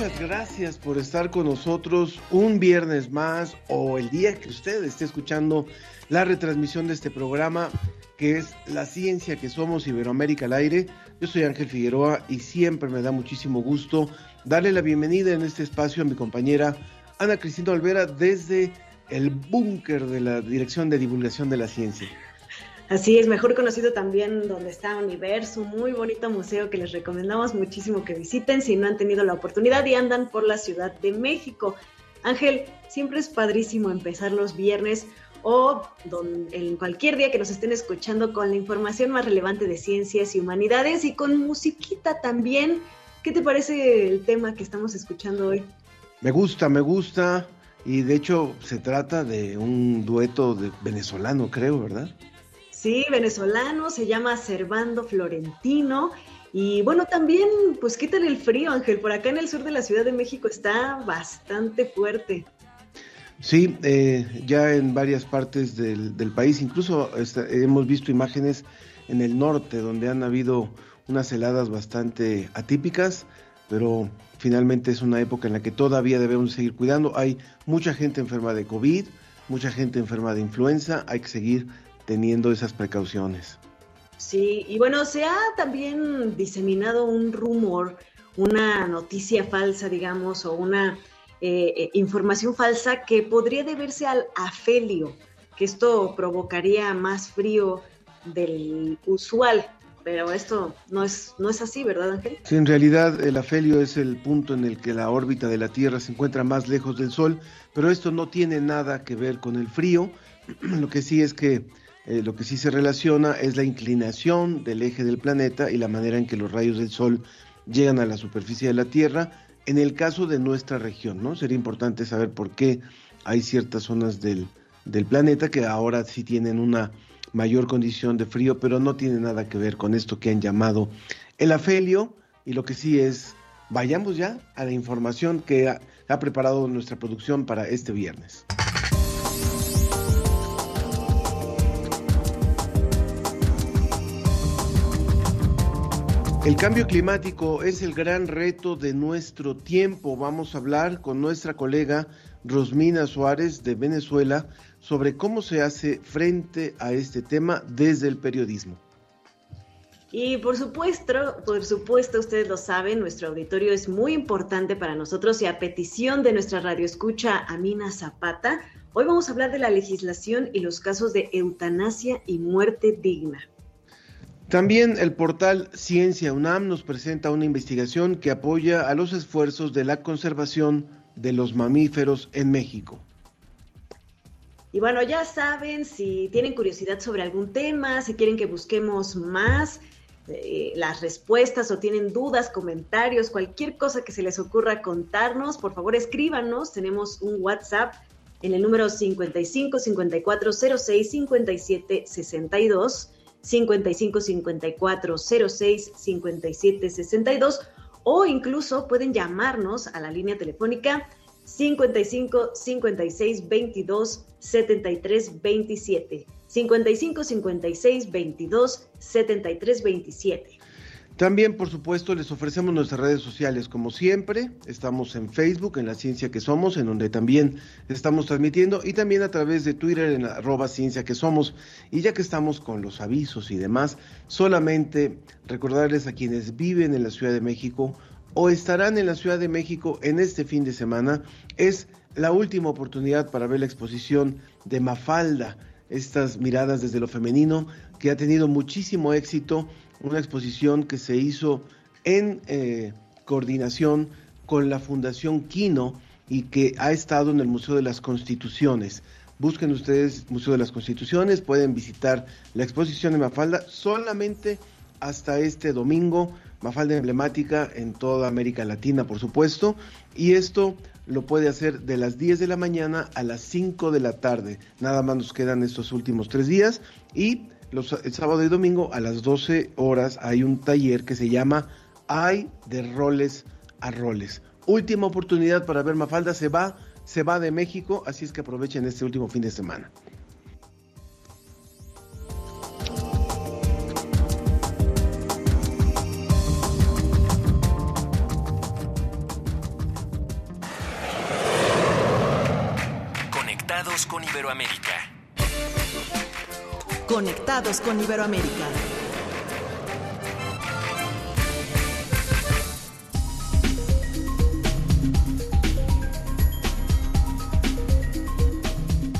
Muchas gracias por estar con nosotros un viernes más o el día que usted esté escuchando la retransmisión de este programa que es La Ciencia que Somos Iberoamérica al aire. Yo soy Ángel Figueroa y siempre me da muchísimo gusto darle la bienvenida en este espacio a mi compañera Ana Cristina Olvera desde el búnker de la Dirección de Divulgación de la Ciencia. Así es, mejor conocido también donde está Universo, muy bonito museo que les recomendamos muchísimo que visiten si no han tenido la oportunidad y andan por la Ciudad de México. Ángel, siempre es padrísimo empezar los viernes o don- en cualquier día que nos estén escuchando con la información más relevante de ciencias y humanidades y con musiquita también. ¿Qué te parece el tema que estamos escuchando hoy? Me gusta, me gusta. Y de hecho se trata de un dueto de venezolano, creo, ¿verdad? Sí, venezolano, se llama Servando Florentino. Y bueno, también, pues quítale el frío, Ángel. Por acá en el sur de la Ciudad de México está bastante fuerte. Sí, eh, ya en varias partes del, del país, incluso esta- hemos visto imágenes en el norte donde han habido unas heladas bastante atípicas, pero finalmente es una época en la que todavía debemos seguir cuidando. Hay mucha gente enferma de COVID, mucha gente enferma de influenza, hay que seguir teniendo esas precauciones. Sí, y bueno, se ha también diseminado un rumor, una noticia falsa, digamos, o una eh, eh, información falsa que podría deberse al afelio, que esto provocaría más frío del usual. Pero esto no es, no es así, ¿verdad, Ángel? Sí, en realidad el afelio es el punto en el que la órbita de la Tierra se encuentra más lejos del Sol, pero esto no tiene nada que ver con el frío. Lo que sí es que eh, lo que sí se relaciona es la inclinación del eje del planeta y la manera en que los rayos del Sol llegan a la superficie de la Tierra. En el caso de nuestra región, ¿no? Sería importante saber por qué hay ciertas zonas del, del planeta que ahora sí tienen una mayor condición de frío, pero no tiene nada que ver con esto que han llamado el afelio. Y lo que sí es, vayamos ya a la información que ha, ha preparado nuestra producción para este viernes. El cambio climático es el gran reto de nuestro tiempo. Vamos a hablar con nuestra colega Rosmina Suárez de Venezuela sobre cómo se hace frente a este tema desde el periodismo. Y por supuesto, por supuesto, ustedes lo saben, nuestro auditorio es muy importante para nosotros y a petición de nuestra radioescucha Amina Zapata, hoy vamos a hablar de la legislación y los casos de eutanasia y muerte digna. También el portal Ciencia UNAM nos presenta una investigación que apoya a los esfuerzos de la conservación de los mamíferos en México. Y bueno, ya saben, si tienen curiosidad sobre algún tema, si quieren que busquemos más eh, las respuestas o tienen dudas, comentarios, cualquier cosa que se les ocurra contarnos, por favor escríbanos. Tenemos un WhatsApp en el número 55 54 06 57 62. 55 54 06 57 62 o incluso pueden llamarnos a la línea telefónica 55 56 22 73 27 55 56 22 73 27 También, por supuesto, les ofrecemos nuestras redes sociales, como siempre. Estamos en Facebook, en La Ciencia que Somos, en donde también estamos transmitiendo, y también a través de Twitter en arroba Ciencia que Somos. Y ya que estamos con los avisos y demás, solamente recordarles a quienes viven en la Ciudad de México o estarán en la Ciudad de México en este fin de semana, es la última oportunidad para ver la exposición de Mafalda, estas miradas desde lo femenino, que ha tenido muchísimo éxito una exposición que se hizo en eh, coordinación con la Fundación Quino y que ha estado en el Museo de las Constituciones. Busquen ustedes Museo de las Constituciones, pueden visitar la exposición de Mafalda solamente hasta este domingo, Mafalda emblemática en toda América Latina, por supuesto, y esto lo puede hacer de las 10 de la mañana a las 5 de la tarde. Nada más nos quedan estos últimos tres días y los, el sábado y domingo a las 12 horas hay un taller que se llama Hay de roles a roles. Última oportunidad para ver Mafalda, se va, se va de México, así es que aprovechen este último fin de semana. Iberoamérica. Conectados con Iberoamérica.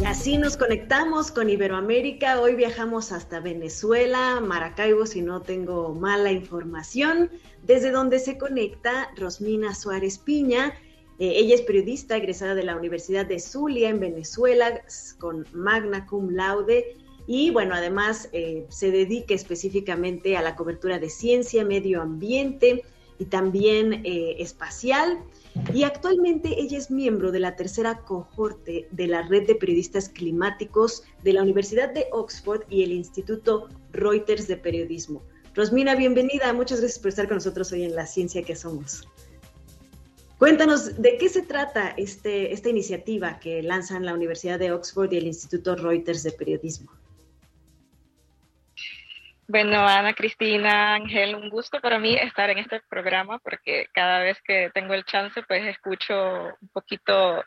Así nos conectamos con Iberoamérica. Hoy viajamos hasta Venezuela, Maracaibo, si no tengo mala información, desde donde se conecta Rosmina Suárez Piña. Eh, ella es periodista egresada de la Universidad de Zulia en Venezuela con magna cum laude y bueno, además eh, se dedica específicamente a la cobertura de ciencia, medio ambiente y también eh, espacial. Y actualmente ella es miembro de la tercera cohorte de la red de periodistas climáticos de la Universidad de Oxford y el Instituto Reuters de Periodismo. Rosmina, bienvenida. Muchas gracias por estar con nosotros hoy en La Ciencia que Somos. Cuéntanos, ¿de qué se trata este, esta iniciativa que lanzan la Universidad de Oxford y el Instituto Reuters de Periodismo? Bueno, Ana Cristina, Ángel, un gusto para mí estar en este programa porque cada vez que tengo el chance, pues escucho un poquito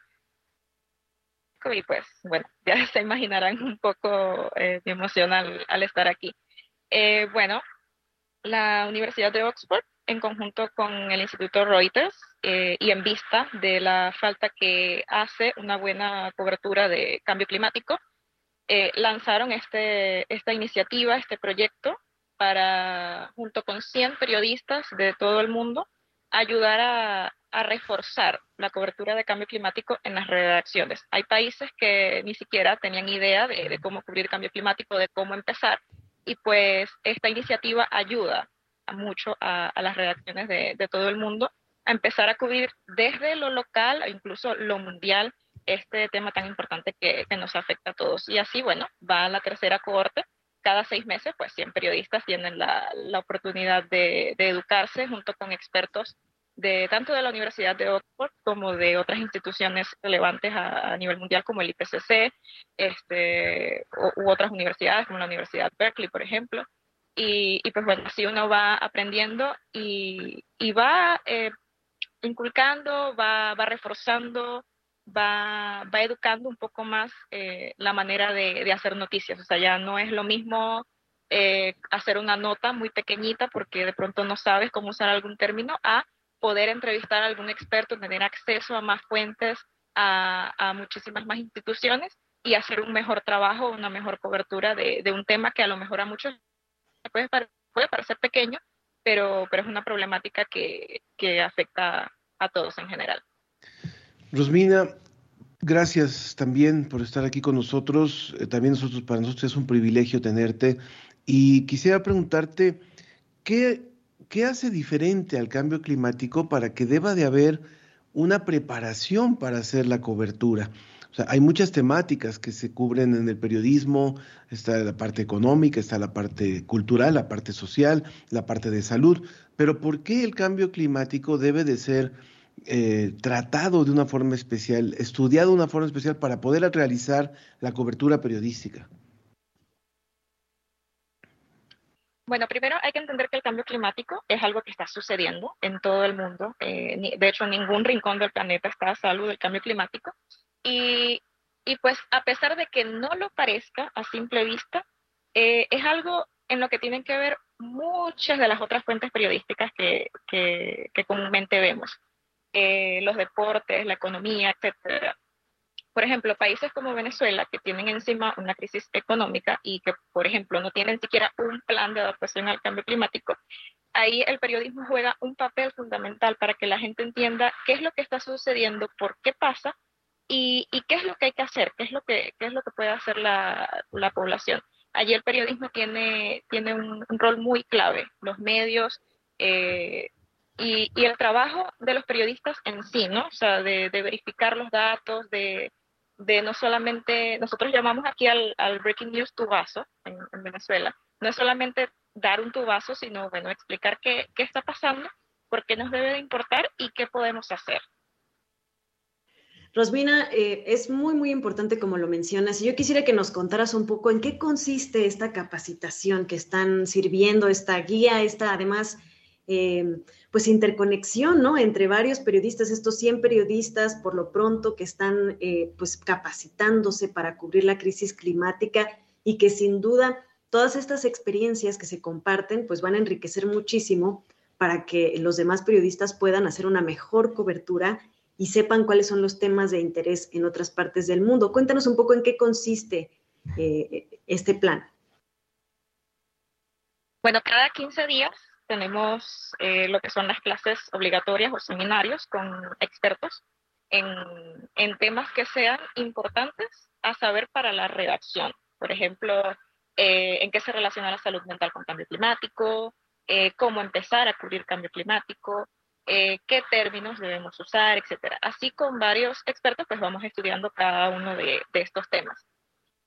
y pues bueno, ya se imaginarán un poco eh, mi emoción al, al estar aquí. Eh, bueno, la Universidad de Oxford, en conjunto con el Instituto Reuters eh, y en vista de la falta que hace una buena cobertura de cambio climático, eh, lanzaron este, esta iniciativa, este proyecto, para, junto con 100 periodistas de todo el mundo, ayudar a, reforzar la cobertura de cambio climático en las redacciones. Hay países que ni siquiera tenían idea de, cómo cubrir cambio climático, de cómo empezar, y pues esta iniciativa ayuda mucho a, a las redacciones de, todo el mundo a empezar a cubrir desde lo local e incluso lo mundial este tema tan importante que, que, nos afecta a todos. Y así, bueno, va a la tercera cohorte. Cada seis meses, pues 100 periodistas tienen la, la oportunidad de, educarse junto con expertos de tanto de la Universidad de Oxford como de otras instituciones relevantes a, a nivel mundial como el IPCC este, u, u, otras universidades como la Universidad Berkeley, por ejemplo. Y, y pues bueno, así uno va aprendiendo y, va eh, inculcando, va, va reforzando va, va educando un poco más eh, la manera de, hacer noticias. O sea, ya no es lo mismo eh, hacer una nota muy pequeñita porque de pronto no sabes cómo usar algún término, a poder entrevistar a algún experto, tener acceso a más fuentes, a, a muchísimas más instituciones y hacer un mejor trabajo, una mejor cobertura de un tema que a lo mejor a muchos puede, puede parecer pequeño, pero, pero es una problemática que, que afecta a todos en general. Rosmina, gracias también por estar aquí con nosotros. Eh, también nosotros, para nosotros es un privilegio tenerte. Y quisiera preguntarte, ¿qué, ¿qué hace diferente al cambio climático para que deba de haber una preparación para hacer la cobertura? O sea, hay muchas temáticas que se cubren en el periodismo, está la parte económica, está la parte cultural, la parte social, la parte de salud, pero ¿por qué el cambio climático debe de ser eh, tratado de una forma especial, estudiado de una forma especial para poder realizar la cobertura periodística? Bueno, primero hay que entender que el cambio climático es algo que está sucediendo en todo el mundo. Eh, de hecho, ningún rincón del planeta está a salvo del cambio climático. Y, pues a pesar de que no lo parezca a simple vista, eh, es algo en lo que tienen que ver muchas de las otras fuentes periodísticas que comúnmente vemos. Eh, los deportes, la economía, etcétera. Por ejemplo, países como Venezuela, que tienen encima una crisis económica y que, por ejemplo, no tienen siquiera un plan de adaptación al cambio climático, ahí el periodismo juega un papel fundamental para que la gente entienda qué es lo que está sucediendo, por qué pasa y, y qué es lo que hay que hacer, qué es lo que, puede hacer la, la población. Allí el periodismo tiene, un, rol muy clave, los medios eh, y, el trabajo de los periodistas en sí, ¿no? O sea, de, verificar los datos, de, no solamente, nosotros llamamos aquí al, al breaking news tubazo en, en Venezuela, no es solamente dar un tubazo, sino, bueno, explicar qué, qué está pasando, por qué nos debe de importar y qué podemos hacer. Rosmina, eh, es muy, muy importante como lo mencionas. Y yo quisiera que nos contaras un poco en qué consiste esta capacitación que están sirviendo, esta guía, esta además, eh, pues interconexión, ¿no? Entre varios periodistas, estos 100 periodistas por lo pronto que están eh, pues capacitándose para cubrir la crisis climática y que sin duda todas estas experiencias que se comparten pues van a enriquecer muchísimo para que los demás periodistas puedan hacer una mejor cobertura y sepan cuáles son los temas de interés en otras partes del mundo. Cuéntanos un poco en qué consiste eh, este plan. Bueno, cada 15 días tenemos eh, lo que son las clases obligatorias o seminarios con expertos en, en, temas que sean importantes a saber para la redacción. Por ejemplo, eh, en qué se relaciona la salud mental con cambio climático, eh, cómo empezar a cubrir cambio climático, eh, qué términos debemos usar, etcétera. Así con varios expertos, pues vamos estudiando cada uno de, de, estos temas.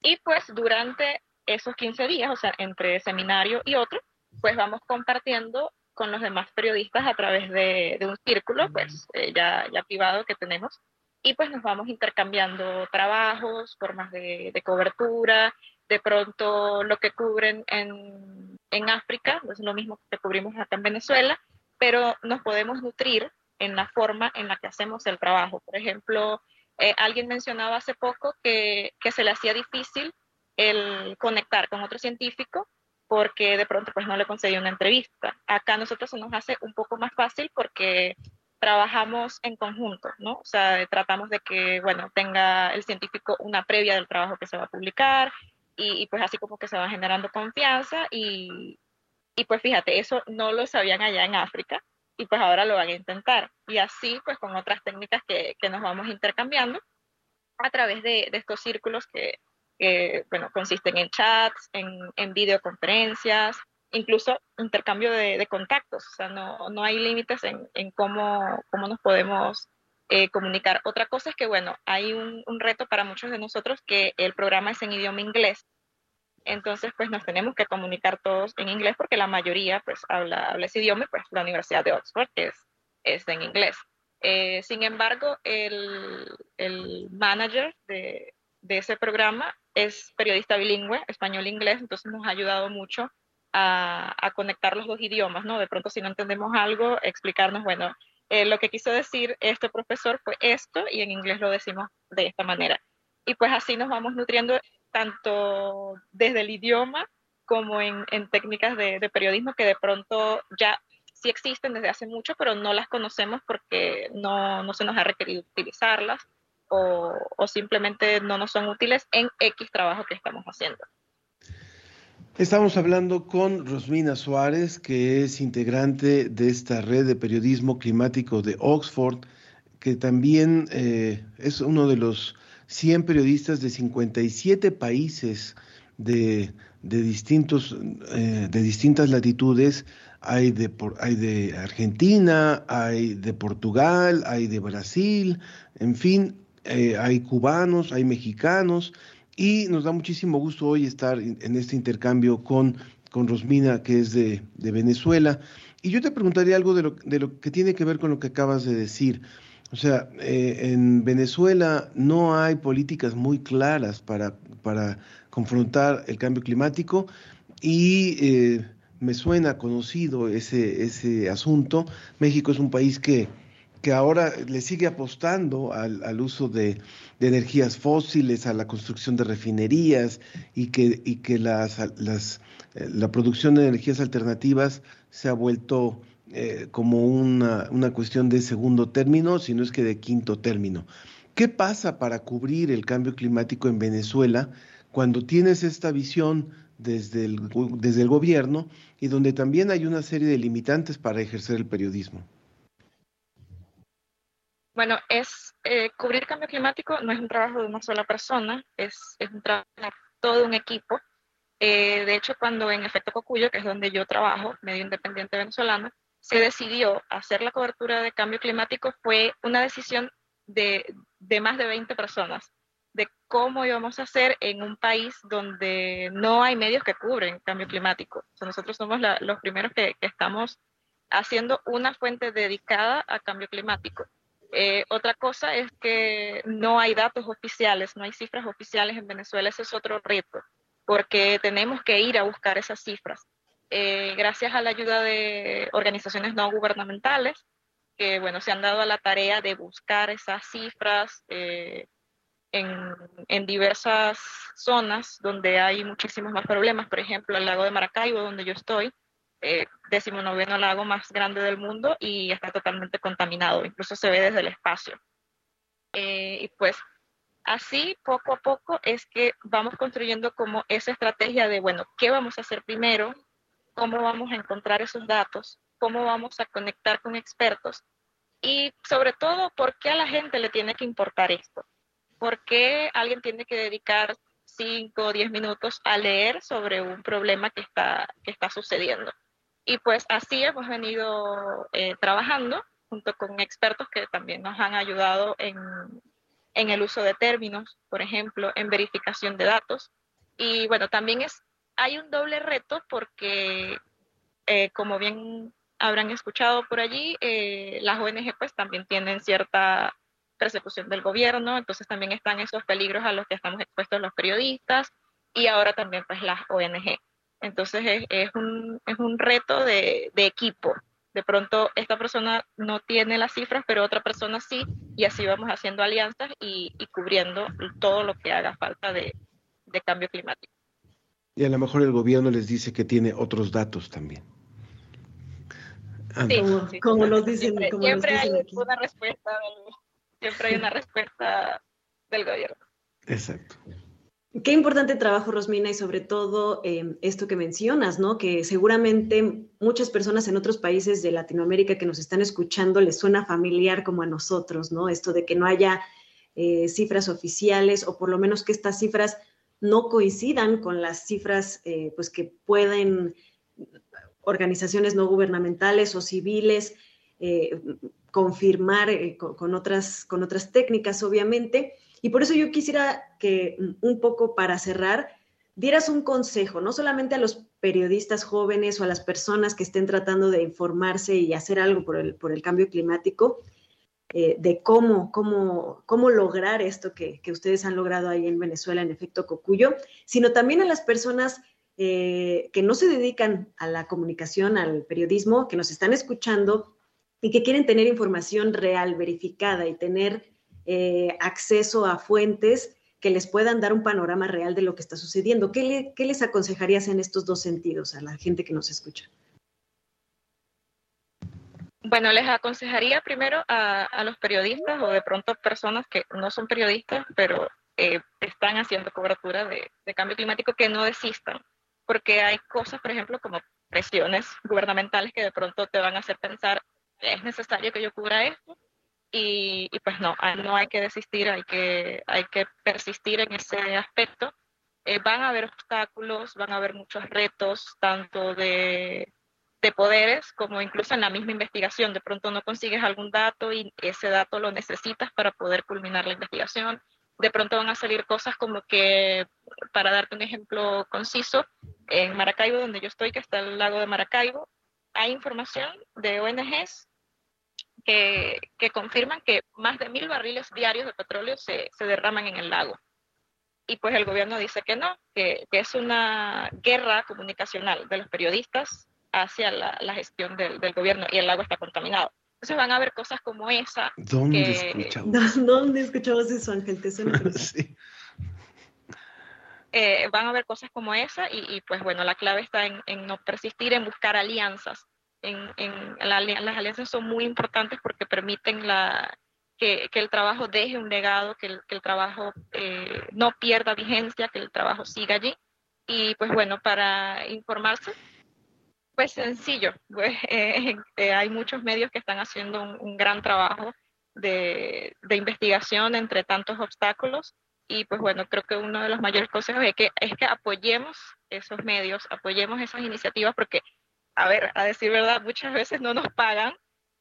Y pues durante esos 15 días, o sea, entre seminario y otro, pues vamos compartiendo con los demás periodistas a través de, de un círculo, pues eh, ya, ya privado que tenemos, y pues nos vamos intercambiando trabajos, formas de, de cobertura, de pronto lo que cubren en, en África, no es lo mismo que cubrimos acá en Venezuela, pero nos podemos nutrir en la forma en la que hacemos el trabajo. Por ejemplo, eh, alguien mencionaba hace poco que, que, se le hacía difícil el conectar con otro científico porque de pronto pues no le concedió una entrevista. Acá a nosotros se nos hace un poco más fácil porque trabajamos en conjunto, ¿no? O sea, tratamos de que, bueno, tenga el científico una previa del trabajo que se va a publicar y, y pues así como que se va generando confianza y, y pues fíjate, eso no lo sabían allá en África y pues ahora lo van a intentar. Y así pues con otras técnicas que, que nos vamos intercambiando a través de, de estos círculos que, que, bueno, consisten en chats, en, en videoconferencias, incluso intercambio de, de, contactos. O sea, no, no hay límites en, en cómo, cómo nos podemos eh, comunicar. Otra cosa es que, bueno, hay un, un reto para muchos de nosotros que el programa es en idioma inglés entonces pues nos tenemos que comunicar todos en inglés porque la mayoría pues habla, habla ese idioma, pues la Universidad de Oxford es, es en inglés. Eh, sin embargo, el, el manager de, de, ese programa es periodista bilingüe, español-inglés, entonces nos ha ayudado mucho a, a, conectar los dos idiomas, ¿no? De pronto si no entendemos algo, explicarnos, bueno, eh, lo que quiso decir este profesor fue esto y en inglés lo decimos de esta manera. Y pues así nos vamos nutriendo tanto desde el idioma como en, técnicas de, de, periodismo que de pronto ya sí existen desde hace mucho, pero no las conocemos porque no, no se nos ha requerido utilizarlas o, o, simplemente no nos son útiles en X trabajo que estamos haciendo. Estamos hablando con Rosmina Suárez, que es integrante de esta red de periodismo climático de Oxford, que también eh, es uno de los 100 periodistas de 57 países de, de distintos, eh, de distintas latitudes. Hay de, hay de Argentina, hay de Portugal, hay de Brasil, en fin, eh, hay cubanos, hay mexicanos, y nos da muchísimo gusto hoy estar en este intercambio con, con Rosmina, que es de, de Venezuela. Y yo te preguntaría algo de lo, de lo que tiene que ver con lo que acabas de decir. O sea, eh, en Venezuela no hay políticas muy claras para, para confrontar el cambio climático y eh, me suena conocido ese, ese asunto. México es un país que, que ahora le sigue apostando al, al uso de, de, energías fósiles, a la construcción de refinerías y que, y que las, las, eh, la producción de energías alternativas se ha vuelto eh, como una, una cuestión de segundo término, sino es que de quinto término. ¿Qué pasa para cubrir el cambio climático en Venezuela cuando tienes esta visión desde el, desde el gobierno y donde también hay una serie de limitantes para ejercer el periodismo? Bueno, es eh, cubrir cambio climático no es un trabajo de una sola persona, es, es un trabajo de todo un equipo. Eh, de hecho, cuando en Efecto Cocuyo, que es donde yo trabajo, medio independiente venezolano, se decidió hacer la cobertura de cambio climático, fue una decisión de, más de 20 personas de cómo íbamos a hacer en un país donde no hay medios que cubren cambio climático. Nosotros somos los primeros que, que, estamos haciendo una fuente dedicada a cambio climático. Eh, otra cosa es que no hay datos oficiales, no hay cifras oficiales en Venezuela, ese es otro reto, porque tenemos que ir a buscar esas cifras. Eh, gracias a la ayuda de organizaciones no gubernamentales, que bueno, se han dado a la tarea de buscar esas cifras eh, en, diversas zonas donde hay muchísimos más problemas, por ejemplo, el lago de Maracaibo, donde yo estoy, eh, decimonoveno lago más grande del mundo y está totalmente contaminado, incluso se ve desde el espacio. Eh, y pues así, poco a poco, es que vamos construyendo como esa estrategia de, bueno, ¿qué vamos a hacer primero? ¿Cómo vamos a encontrar esos datos? ¿Cómo vamos a conectar con expertos? Y sobre todo, ¿por qué a la gente le tiene que importar esto? ¿Por qué alguien tiene que dedicar 5 o 10 minutos a leer sobre un problema que está, que está sucediendo? Y pues así hemos venido eh, trabajando junto con expertos que también nos han ayudado en, en, el uso de términos, por ejemplo, en verificación de datos. Y bueno, también es, hay un doble reto porque, eh, como bien habrán escuchado por allí, eh, las ONG pues también tienen cierta persecución del gobierno, entonces también están esos peligros a los que estamos expuestos los periodistas y ahora también pues las ONG. Entonces es, un, es un reto de, equipo. De pronto esta persona no tiene las cifras, pero otra persona sí, y así vamos haciendo alianzas y, cubriendo todo lo que haga falta de, cambio climático. Y a lo mejor el gobierno les dice que tiene otros datos también. Sí, como, sí, como nos dicen. Siempre, como siempre nos dicen hay aquí. una respuesta, del, siempre hay una respuesta del gobierno. Exacto. Qué importante trabajo, Rosmina, y sobre todo eh, esto que mencionas, ¿no? Que seguramente muchas personas en otros países de Latinoamérica que nos están escuchando les suena familiar como a nosotros, ¿no? Esto de que no haya eh, cifras oficiales o por lo menos que estas cifras no coincidan con las cifras eh, pues que pueden organizaciones no gubernamentales o civiles eh, confirmar con, con, otras, con otras técnicas, obviamente. Y por eso yo quisiera que mm, un poco para cerrar, dieras un consejo, no solamente a los periodistas jóvenes o a las personas que estén tratando de informarse y hacer algo por el, por el cambio climático, eh, de cómo, cómo, cómo lograr esto que, que, ustedes han logrado ahí en Venezuela, en efecto Cocuyo, sino también a las personas eh, que no se dedican a la comunicación, al periodismo, que nos están escuchando y que quieren tener información real, verificada y tener eh, acceso a fuentes que les puedan dar un panorama real de lo que está sucediendo. ¿Qué, ¿Qué, les aconsejarías en estos dos sentidos a la gente que nos escucha? Bueno, les aconsejaría primero a, los periodistas o de pronto personas que no son periodistas, pero eh, están haciendo cobertura de, cambio climático que no desistan, porque hay cosas, por ejemplo, como presiones gubernamentales que de pronto te van a hacer pensar, es necesario que yo cubra esto, y, pues no, no hay que desistir, hay que, hay que persistir en ese aspecto. Eh, van a haber obstáculos, van a haber muchos retos, tanto de, de, poderes como incluso en la misma investigación. De pronto no consigues algún dato y ese dato lo necesitas para poder culminar la investigación. De pronto van a salir cosas como que, para darte un ejemplo conciso, en Maracaibo, donde yo estoy, que está el lago de Maracaibo, hay información de ONGs que, que, confirman que más de mil barriles diarios de petróleo se, se, derraman en el lago. y pues el gobierno dice que no, que, que es una guerra comunicacional de los periodistas hacia la, la gestión del, del, gobierno y el lago está contaminado. Entonces van a ver cosas como esa. ¿Dónde que, escuchamos? ¿Dónde escuchabas eso, Ángel? ¿Te suena? sí. eh, van a ver cosas como esa y, y, pues bueno, la clave está en, en no persistir, en buscar alianzas. En, en la, las alianzas son muy importantes porque permiten la, que, que, el trabajo deje un legado, que el, que el trabajo eh, no pierda vigencia, que el trabajo siga allí. Y pues bueno, para informarse, pues sencillo, pues, hay muchos medios que están haciendo un, gran trabajo de, de, investigación entre tantos obstáculos y pues bueno, creo que uno de los mayores consejos es que, es que apoyemos esos medios, apoyemos esas iniciativas porque, a ver, a decir verdad, muchas veces no nos pagan,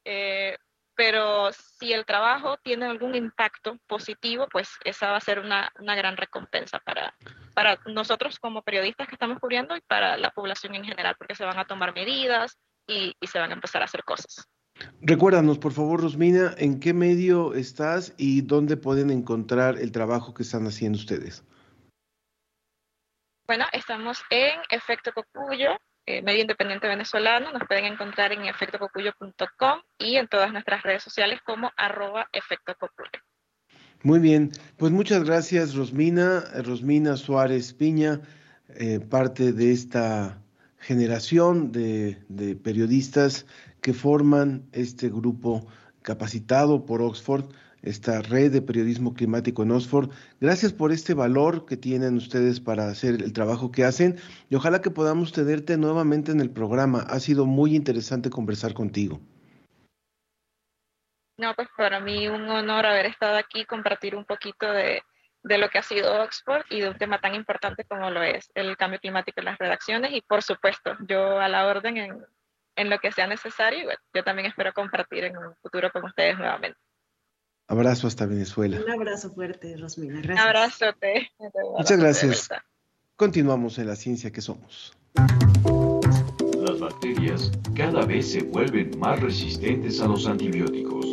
eh, pero si el trabajo tiene algún impacto positivo, pues esa va a ser una, una gran recompensa para, para nosotros como periodistas que estamos cubriendo y para la población en general, porque se van a tomar medidas y, y se van a empezar a hacer cosas. Recuérdanos, por favor, Rosmina, en qué medio estás y dónde pueden encontrar el trabajo que están haciendo ustedes. Bueno, estamos en Efecto Cocuyo, eh, medio independiente venezolano. Nos pueden encontrar en efectococuyo.com y en todas nuestras redes sociales como arroba efecto cocuyo. Muy bien, pues muchas gracias Rosmina, Rosmina Suárez Piña, eh, parte de esta generación de, periodistas que forman este grupo capacitado por Oxford, esta red de periodismo climático en Oxford. Gracias por este valor que tienen ustedes para hacer el trabajo que hacen y ojalá que podamos tenerte nuevamente en el programa. Ha sido muy interesante conversar contigo. No, pues para mí un honor haber estado aquí, compartir un poquito de, de lo que ha sido Oxford y de un tema tan importante como lo es el cambio climático en las redacciones y por supuesto yo a la orden en, en lo que sea necesario y bueno, yo también espero compartir en un futuro con ustedes nuevamente. Abrazo hasta Venezuela. Un abrazo fuerte, Rosmina. Gracias. Un abrazote. Muchas gracias. Continuamos en la ciencia que somos. Las bacterias cada vez se vuelven más resistentes a los antibióticos.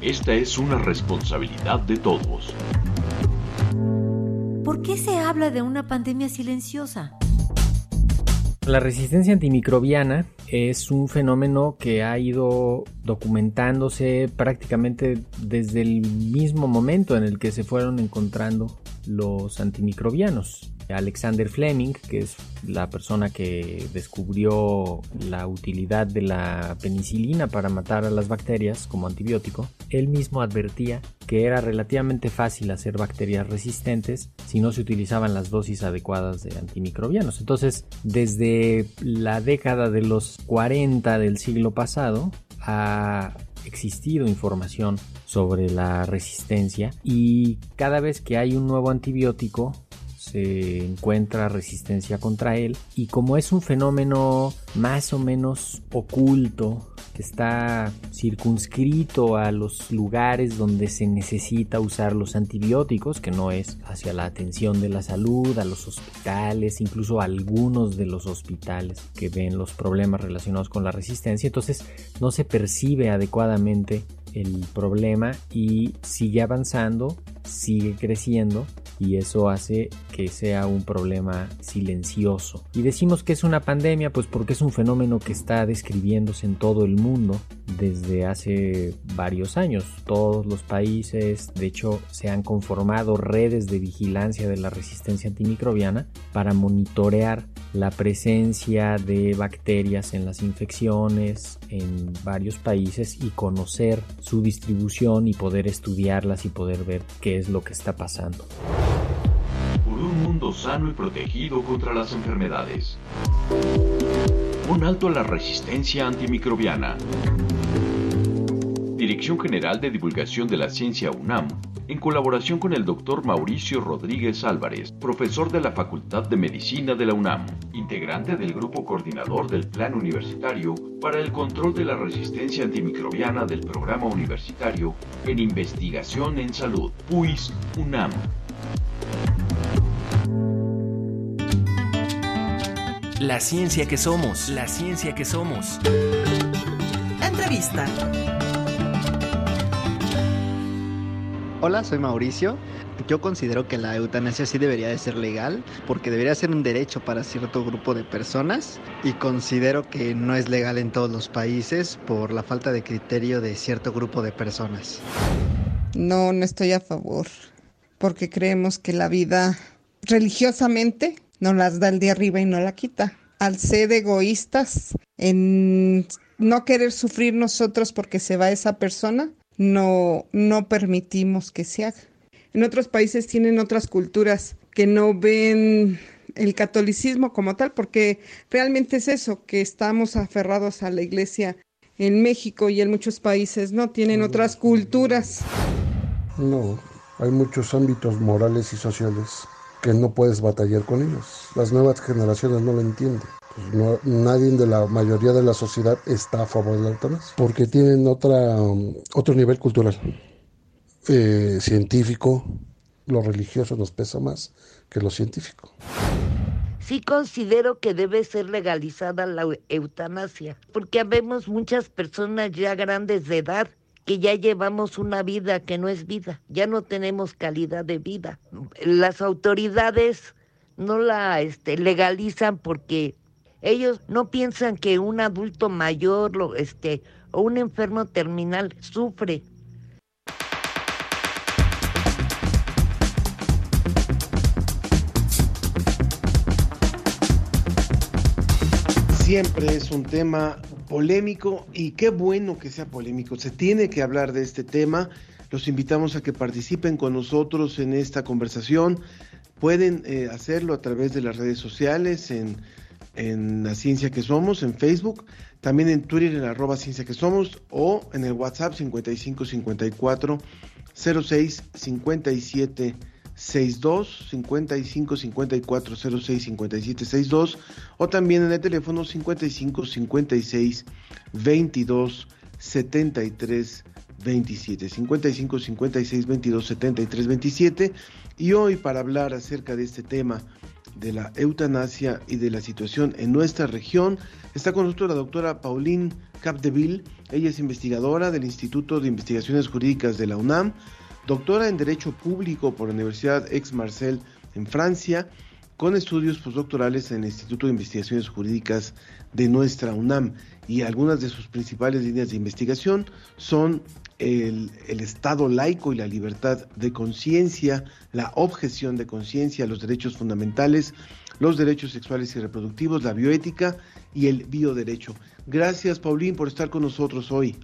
Esta es una responsabilidad de todos. ¿Por qué se habla de una pandemia silenciosa? La resistencia antimicrobiana es un fenómeno que ha ido documentándose prácticamente desde el mismo momento en el que se fueron encontrando los antimicrobianos. Alexander Fleming, que es la persona que descubrió la utilidad de la penicilina para matar a las bacterias como antibiótico, él mismo advertía que era relativamente fácil hacer bacterias resistentes si no se utilizaban las dosis adecuadas de antimicrobianos. Entonces, desde la década de los 40 del siglo pasado ha existido información sobre la resistencia y cada vez que hay un nuevo antibiótico se encuentra resistencia contra él. Y como es un fenómeno más o menos oculto que está circunscrito a los lugares donde se necesita usar los antibióticos, que no es hacia la atención de la salud, a los hospitales, incluso algunos de los hospitales que ven los problemas relacionados con la resistencia, entonces no se percibe adecuadamente el problema y sigue avanzando, sigue creciendo y eso hace que sea un problema silencioso. Y decimos que es una pandemia pues porque es un fenómeno que está describiéndose en todo el mundo desde hace varios años. Todos los países de hecho se han conformado redes de vigilancia de la resistencia antimicrobiana para monitorear la presencia de bacterias en las infecciones en varios países y conocer su distribución y poder estudiarlas y poder ver qué es lo que está pasando. Por un mundo sano y protegido contra las enfermedades. Un alto a la resistencia antimicrobiana. Dirección General de Divulgación de la Ciencia UNAM, en colaboración con el doctor Mauricio Rodríguez Álvarez, profesor de la Facultad de Medicina de la UNAM, integrante del grupo coordinador del Plan Universitario para el Control de la Resistencia Antimicrobiana del Programa Universitario en Investigación en Salud, PUIS UNAM. La ciencia que somos, la ciencia que somos. Entrevista. Hola, soy Mauricio. Yo considero que la eutanasia sí debería de ser legal porque debería ser un derecho para cierto grupo de personas y considero que no es legal en todos los países por la falta de criterio de cierto grupo de personas. No, no estoy a favor porque creemos que la vida religiosamente nos las da el de arriba y no la quita. Al ser egoístas en no querer sufrir nosotros porque se va esa persona, no, no permitimos que se haga. En otros países tienen otras culturas que no ven el catolicismo como tal, porque realmente es eso, que estamos aferrados a la iglesia en México y en muchos países no tienen otras culturas. No, hay muchos ámbitos morales y sociales que no puedes batallar con ellos. Las nuevas generaciones no lo entienden. Pues nadie de la mayoría de la sociedad está a favor de la eutanasia porque tienen otra, otro nivel cultural, eh, científico. Lo religioso nos pesa más que lo científico. Sí considero que debe ser legalizada la eutanasia, porque habemos muchas personas ya grandes de edad que ya llevamos una vida que no es vida, ya no tenemos calidad de vida. Las autoridades no la este, legalizan porque ellos no piensan que un adulto mayor lo, este, o un enfermo terminal sufre. Siempre es un tema polémico y qué bueno que sea polémico. Se tiene que hablar de este tema. Los invitamos a que participen con nosotros en esta conversación. Pueden eh, hacerlo a través de las redes sociales, en, en La Ciencia que Somos, en Facebook, también en Twitter en arroba Ciencia que Somos o en el WhatsApp 5554 06 57 62 55 54 06 57 62 o también en el teléfono 55 56 22 73 27 55 56 22 73 27 y hoy para hablar acerca de este tema de la eutanasia y de la situación en nuestra región está con nosotros la doctora Pauline Capdeville ella es investigadora del Instituto de Investigaciones Jurídicas de la UNAM doctora en Derecho Público por la Universidad Aix-Marcel en Francia, con estudios postdoctorales en el Instituto de Investigaciones Jurídicas de nuestra UNAM. Y algunas de sus principales líneas de investigación son el, el Estado laico y la libertad de conciencia, la objeción de conciencia, los derechos fundamentales, los derechos sexuales y reproductivos, la bioética y el bioderecho. Gracias, Paulín, por estar con nosotros hoy.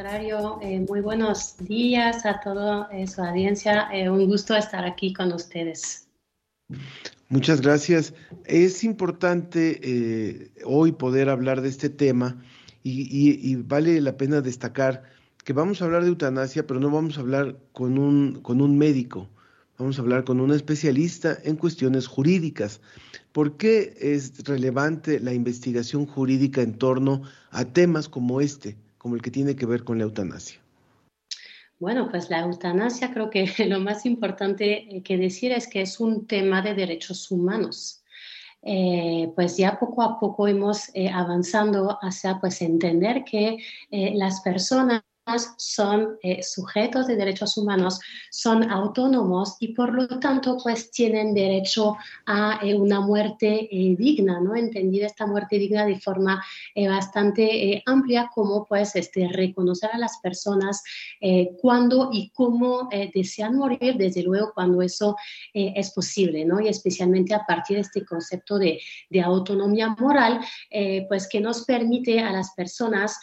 Eh, muy buenos días a toda eh, su audiencia. Eh, un gusto estar aquí con ustedes. Muchas gracias. Es importante hoy poder hablar de este tema y, y, y, vale la pena destacar que vamos a hablar de eutanasia, pero no vamos a hablar con un, con un médico, vamos a hablar con un especialista en cuestiones jurídicas. ¿Por qué es relevante la investigación jurídica en torno a temas como este? como el que tiene que ver con la eutanasia? Bueno, pues la eutanasia creo que lo más importante eh, que decir es que es un tema de derechos humanos. Eh, pues ya poco a poco hemos eh, avanzando hacia pues entender que eh, las personas son eh, sujetos de derechos humanos, son autónomos y por lo tanto pues tienen derecho a eh, una muerte eh, digna, ¿no? Entendida esta muerte digna de forma eh, bastante amplia como pues este, reconocer a las personas cuándo y cómo desean morir, desde luego cuando eso es posible, ¿no? Y especialmente a partir de este concepto de, de autonomía moral, pues que nos permite a las personas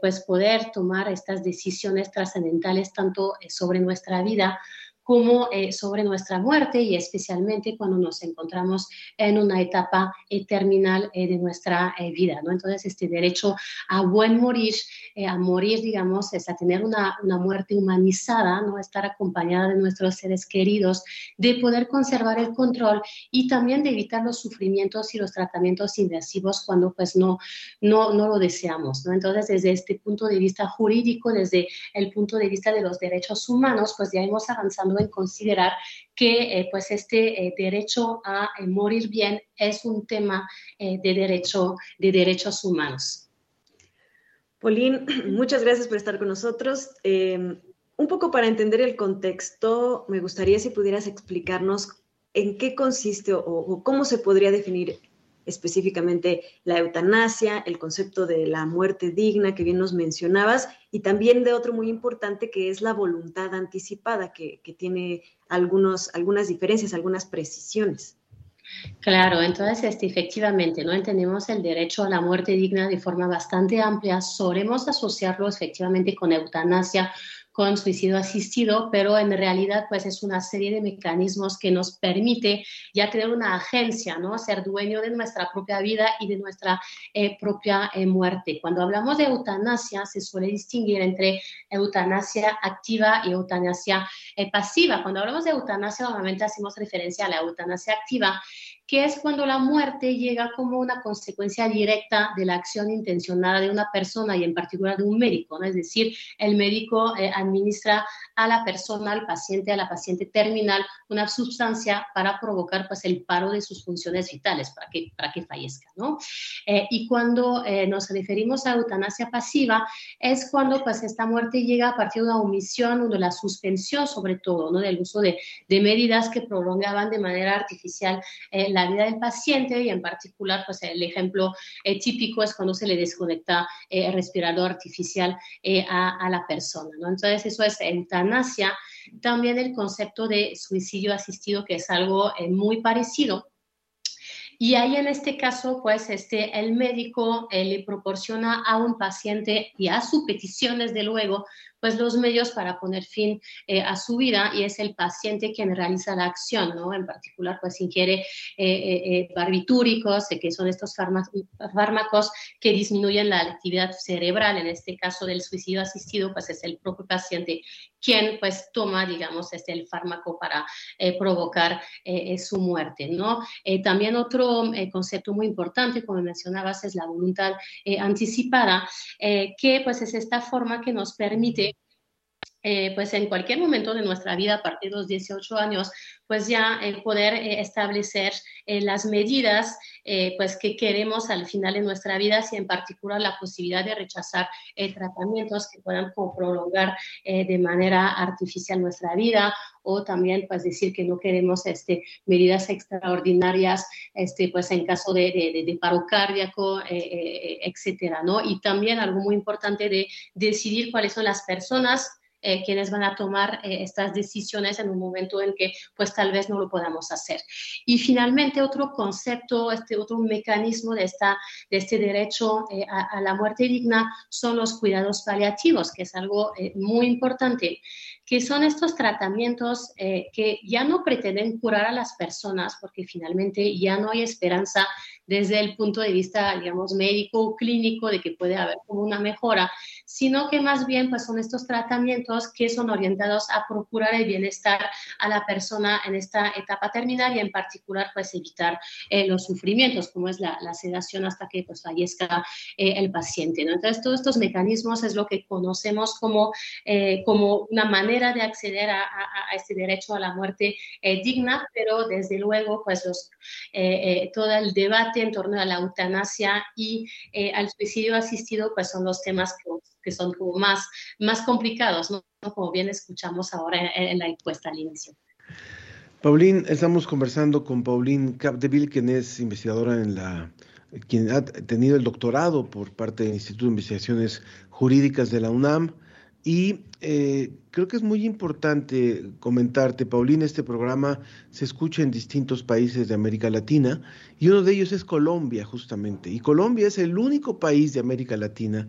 pues poder tomar estas decisiones trascendentales tanto eh, sobre nuestra vida como eh, sobre nuestra muerte y especialmente cuando nos encontramos en una etapa eh, terminal eh, de nuestra eh, vida. ¿no? Entonces, este derecho a buen morir, eh, a morir, digamos, es a tener una, una, muerte humanizada, ¿no? estar acompañada de nuestros seres queridos, de poder conservar el control y también de evitar los sufrimientos y los tratamientos invasivos cuando pues no, no, no lo deseamos. ¿no? Entonces, desde este punto de vista jurídico, desde el punto de vista de los derechos humanos, pues ya hemos avanzado considerar que eh, pues este eh, derecho a eh, morir bien es un tema de, derecho, de derechos humanos. Pauline, muchas gracias por estar con nosotros. un poco para entender el contexto, me gustaría si pudieras explicarnos en qué consiste o cómo se podría definir específicamente la eutanasia, el concepto de la muerte digna que bien nos mencionabas, y también de otro muy importante que es la voluntad anticipada, que, que tiene algunos, algunas diferencias, algunas precisiones. Claro, entonces este, efectivamente no entendemos el derecho a la muerte digna de forma bastante amplia. Solemos asociarlo efectivamente con eutanasia con suicidio asistido, pero en realidad pues es una serie de mecanismos que nos permite ya tener una agencia, ¿no? Ser dueño de nuestra propia vida y de nuestra eh, propia eh, muerte. Cuando hablamos de eutanasia se suele distinguir entre eutanasia activa y eutanasia eh, pasiva. Cuando hablamos de eutanasia normalmente hacemos referencia a la eutanasia activa que es cuando la muerte llega como una consecuencia directa de la acción intencionada de una persona y en particular de un médico, ¿no? Es decir, el médico eh, administra a la persona, al paciente, a la paciente terminal, una sustancia para provocar pues el paro de sus funciones vitales, para que, para que fallezca, ¿no? Eh, y cuando eh, nos referimos a eutanasia pasiva, es cuando pues esta muerte llega a partir de una omisión o de la suspensión sobre todo, ¿no? Del uso de, de medidas que prolongaban de manera artificial la la vida del paciente y en particular, pues el ejemplo eh, típico es cuando se le desconecta eh, el respirador artificial eh, a, a, la persona, ¿no? Entonces eso es eutanasia. También el concepto de suicidio asistido, que es algo muy parecido. Y ahí en este caso, pues este, el médico le proporciona a un paciente y a su petición, desde luego, pues los medios para poner fin eh, a su vida y es el paciente quien realiza la acción, ¿no? En particular, pues ingiere eh, eh, eh barbitúricos, que son estos fármacos que disminuyen la actividad cerebral. En este caso del suicidio asistido, pues es el propio paciente quien pues toma, digamos, este, el fármaco para eh, provocar su muerte, ¿no? También otro concepto muy importante, como mencionabas, es la voluntad anticipada, que pues es esta forma que nos permite eh, pues en cualquier momento de nuestra vida, a partir de los 18 años, pues ya eh, poder eh, establecer las medidas pues que queremos al final de nuestra vida, y en particular la posibilidad de rechazar tratamientos que puedan prolongar de manera artificial nuestra vida o también pues decir que no queremos este, medidas extraordinarias este, pues en caso de, de, de paro cardíaco, etcétera, ¿no? Y también algo muy importante de decidir cuáles son las personas eh, quienes van a tomar eh, estas decisiones en un momento en que pues tal vez no lo podamos hacer. Y finalmente otro concepto, este otro mecanismo de, esta, de este derecho eh, a, a, la muerte digna son los cuidados paliativos, que es algo eh, muy importante que son estos tratamientos eh, que ya no pretenden curar a las personas, porque finalmente ya no hay esperanza desde el punto de vista, digamos, médico o clínico de que puede haber como una mejora, sino que más bien pues son estos tratamientos que son orientados a procurar el bienestar a la persona en esta etapa terminal y en particular pues evitar eh, los sufrimientos, como es la, la, sedación hasta que pues fallezca eh, el paciente. ¿no? Entonces todos estos mecanismos es lo que conocemos como, eh, como una manera de acceder a, a, a, este derecho a la muerte eh, digna, pero desde luego, pues los, eh, eh, todo el debate en torno a la eutanasia y eh, al suicidio asistido, pues son los temas que, son como más, más complicados, ¿no? Como bien escuchamos ahora en, en la encuesta al inicio. Paulín, estamos conversando con Paulín Capdeville, quien es investigadora en la quien ha tenido el doctorado por parte del Instituto de Investigaciones Jurídicas de la UNAM. Y eh, creo que es muy importante comentarte, Paulina, este programa se escucha en distintos países de América Latina y uno de ellos es Colombia, justamente. Y Colombia es el único país de América Latina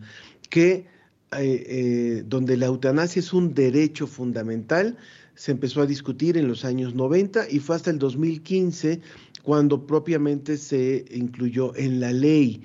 que, eh, eh, donde la eutanasia es un derecho fundamental. Se empezó a discutir en los años 90 y fue hasta el 2015 cuando propiamente se incluyó en la ley.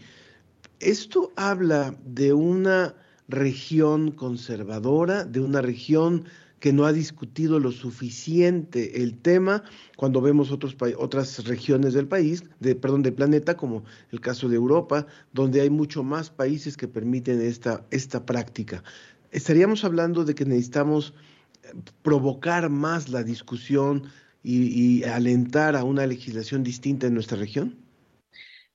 Esto habla de una región conservadora, de una región que no ha discutido lo suficiente el tema cuando vemos otros otras regiones del país, de, perdón, del planeta, como el caso de Europa, donde hay mucho más países que permiten esta, esta práctica. Estaríamos hablando de que necesitamos eh, provocar más la discusión y, y alentar a una legislación distinta en nuestra región.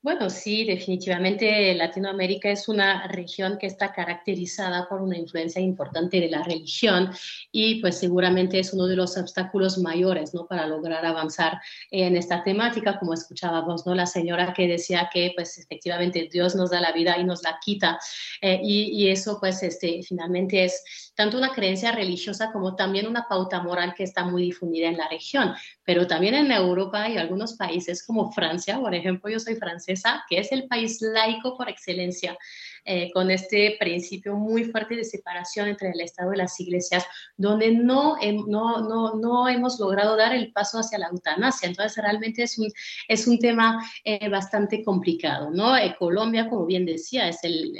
Bueno, sí, definitivamente Latinoamérica es una región que está caracterizada por una influencia importante de la religión y pues seguramente es uno de los obstáculos mayores, ¿no? Para lograr avanzar en esta temática, como escuchábamos, ¿no? La señora que decía que pues efectivamente Dios nos da la vida y nos la quita eh, y, y, eso pues este, finalmente es tanto una creencia religiosa como también una pauta moral que está muy difundida en la región, pero también en Europa y algunos países como Francia, por ejemplo, yo soy francesa, que es el país laico por excelencia, eh, con este principio muy fuerte de separación entre el Estado y las iglesias, donde no, no, no, no hemos logrado dar el paso hacia la eutanasia. Entonces, realmente es un, es un tema eh, bastante complicado, ¿no? Eh, Colombia, como bien decía, es el,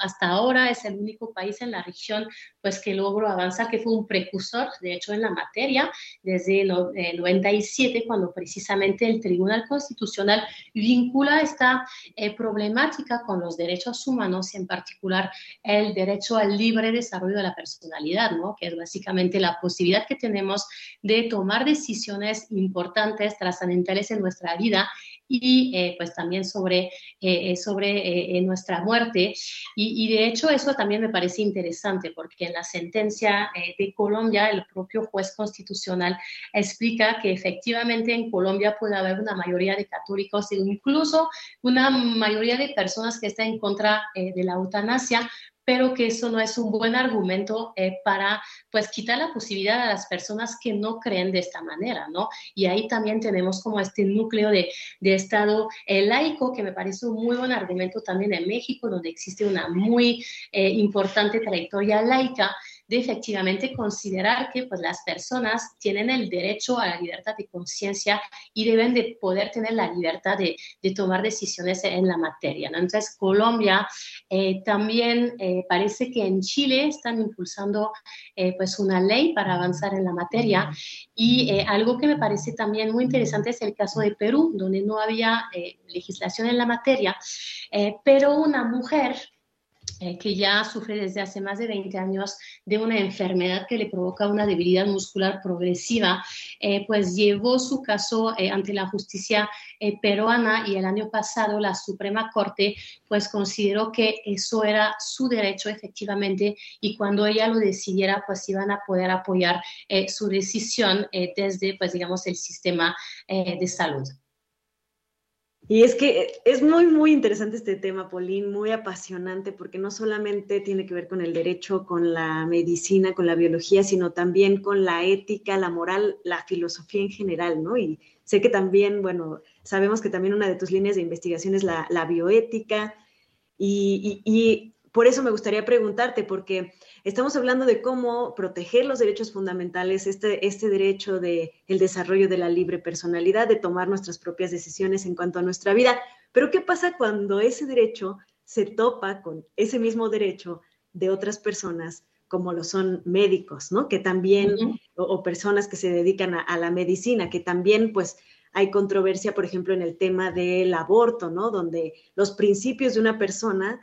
hasta ahora es el único país en la región pues, que logró avanzar, que fue un precursor, de hecho, en la materia, desde el 97, cuando precisamente el Tribunal Constitucional vincula esta problemática con los derechos humanos y en particular el derecho al libre desarrollo de la personalidad, ¿no? que es básicamente la posibilidad que tenemos de tomar decisiones importantes, trascendentales en nuestra vida y eh, pues también sobre, eh, eh, sobre nuestra muerte. Y, y, de hecho eso también me parece interesante porque en la sentencia de Colombia el propio juez constitucional explica que efectivamente en Colombia puede haber una mayoría de católicos e incluso una mayoría de personas que están en contra de la eutanasia, pero que eso no es un buen argumento eh, para pues quitar la posibilidad a las personas que no creen de esta manera, ¿no? Y ahí también tenemos como este núcleo de, de Estado eh, laico, que me parece un muy buen argumento también en México, donde existe una muy eh, importante trayectoria laica de efectivamente considerar que pues, las personas tienen el derecho a la libertad de conciencia y deben de poder tener la libertad de, de tomar decisiones en la materia. ¿no? Entonces, Colombia eh, también eh, parece que en Chile están impulsando eh, pues una ley para avanzar en la materia y algo que me parece también muy interesante es el caso de Perú, donde no había legislación en la materia, pero una mujer eh, que ya sufre desde hace más de 20 años de una enfermedad que le provoca una debilidad muscular progresiva, eh, pues llevó su caso eh, ante la justicia peruana y el año pasado la Suprema Corte pues consideró que eso era su derecho efectivamente y cuando ella lo decidiera pues iban a poder apoyar su decisión desde pues digamos el sistema de salud. Y es que es muy, muy interesante este tema, Paulín, muy apasionante, porque no solamente tiene que ver con el derecho, con la medicina, con la biología, sino también con la ética, la moral, la filosofía en general, ¿no? Y sé que también, bueno, sabemos que también una de tus líneas de investigación es la, la bioética, y, y, y por eso me gustaría preguntarte, porque Estamos hablando de cómo proteger los derechos fundamentales, este, este derecho de el desarrollo de la libre personalidad, de tomar nuestras propias decisiones en cuanto a nuestra vida. Pero ¿qué pasa cuando ese derecho se topa con ese mismo derecho de otras personas? como lo son médicos, ¿no? Que también, uh -huh. o, o, personas que se dedican a, a, la medicina, que también, pues, hay controversia, por ejemplo, en el tema del aborto, ¿no? Donde los principios de una persona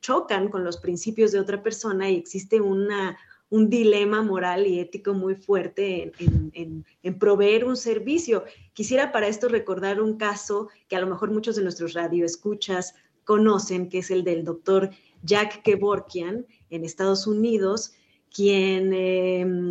chocan con los principios de otra persona y existe una, un dilema moral y ético muy fuerte en, en, proveer un servicio. Quisiera para esto recordar un caso que a lo mejor muchos de nuestros radioescuchas conocen, que es el del doctor Jack Kevorkian en Estados Unidos, quien eh,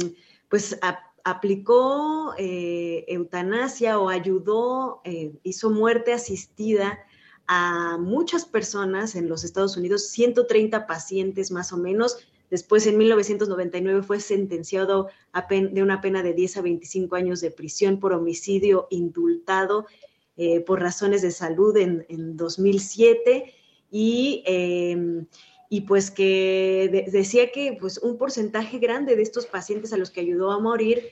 pues aplicó eh, eutanasia o ayudó, eh, hizo muerte asistida a muchas personas en los Estados Unidos, 130 pacientes más o menos. Después, en 1999, fue sentenciado a de una pena de 10 a 25 años de prisión por homicidio indultado eh, por razones de salud en, en 2007 y, eh, y, pues que de decía que pues, un porcentaje grande de estos pacientes a los que ayudó a morir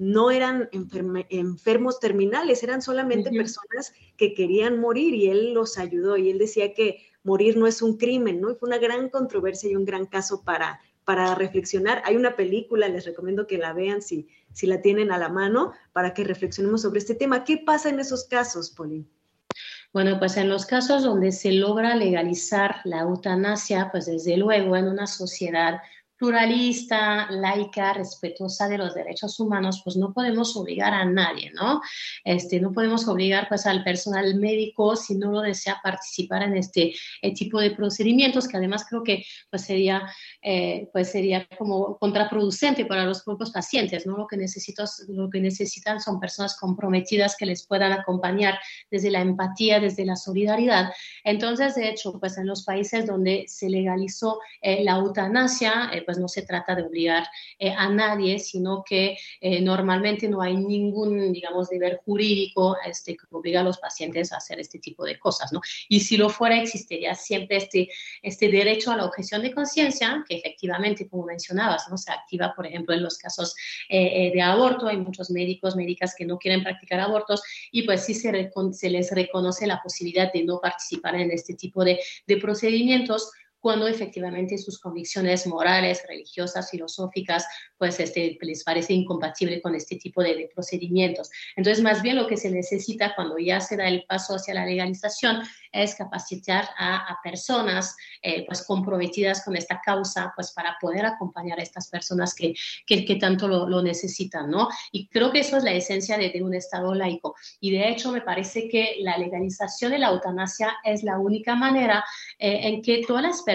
no eran enfermos terminales, eran solamente uh -huh. personas que querían morir y él los ayudó y él decía que morir no es un crimen, ¿no? Y fue una gran controversia y un gran caso para, para reflexionar. Hay una película, les recomiendo que la vean si, si la tienen a la mano, para que reflexionemos sobre este tema. ¿Qué pasa en esos casos, Pauline? Bueno, pues en los casos donde se logra legalizar la eutanasia, pues desde luego en una sociedad pluralista, laica, respetuosa de los derechos humanos, pues no podemos obligar a nadie, ¿no? Este, no podemos obligar pues al personal médico si no lo desea participar en este eh, tipo de procedimientos, que además creo que pues sería, eh, pues sería como contraproducente para los propios pacientes, ¿no? Lo que, lo que necesitan son personas comprometidas que les puedan acompañar desde la empatía, desde la solidaridad. Entonces, de hecho, pues en los países donde se legalizó eh, la eutanasia, pues no se trata de obligar eh, a nadie, sino que eh, normalmente no hay ningún, digamos, deber jurídico este, que obliga a los pacientes a hacer este tipo de cosas, ¿no? Y si lo fuera, existiría siempre este, este derecho a la objeción de conciencia, que efectivamente, como mencionabas, ¿no? Se activa, por ejemplo, en los casos eh, de aborto, hay muchos médicos, médicas que no quieren practicar abortos y pues sí se, se les reconoce la posibilidad de no participar en este tipo de, de procedimientos cuando efectivamente sus convicciones morales, religiosas, filosóficas, pues este, les parece incompatible con este tipo de, de, procedimientos. Entonces, más bien lo que se necesita cuando ya se da el paso hacia la legalización es capacitar a, a personas eh, pues comprometidas con esta causa, pues para poder acompañar a estas personas que, que, que tanto lo, lo, necesitan, ¿no? Y creo que eso es la esencia de, de un Estado laico. Y de hecho, me parece que la legalización de la eutanasia es la única manera eh, en que todas las personas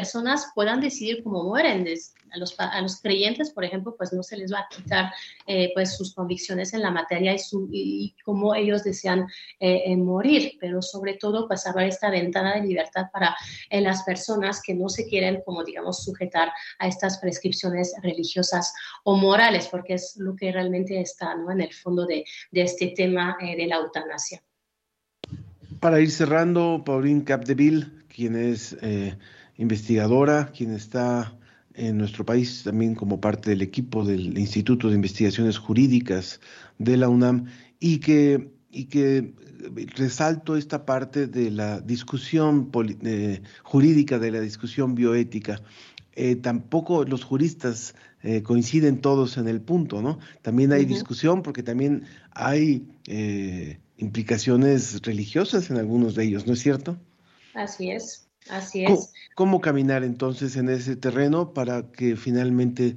puedan decidir cómo mueren. A los, a los, creyentes, por ejemplo, pues no se les va a quitar eh, pues sus convicciones en la materia y, su, y cómo ellos desean eh, morir, pero sobre todo pues haber esta ventana de libertad para eh, las personas que no se quieren, como digamos, sujetar a estas prescripciones religiosas o morales, porque es lo que realmente está ¿no? en el fondo de, de este tema de la eutanasia. Para ir cerrando, Pauline Capdeville, quien es investigadora, quien está en nuestro país también como parte del equipo del Instituto de Investigaciones Jurídicas de la UNAM y que, y que resalto esta parte de la discusión eh, jurídica, de la discusión bioética. Eh, tampoco los juristas eh, coinciden todos en el punto, ¿no? También hay uh -huh. discusión porque también hay eh, implicaciones religiosas en algunos de ellos, ¿no es cierto? Así es. Así es. ¿Cómo, ¿Cómo, caminar entonces en ese terreno para que finalmente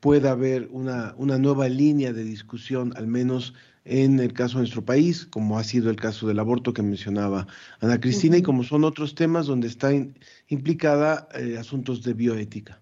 pueda haber una, una, nueva línea de discusión, al menos en el caso de nuestro país, como ha sido el caso del aborto que mencionaba Ana Cristina, uh -huh. y como son otros temas donde están implicada eh, asuntos de bioética?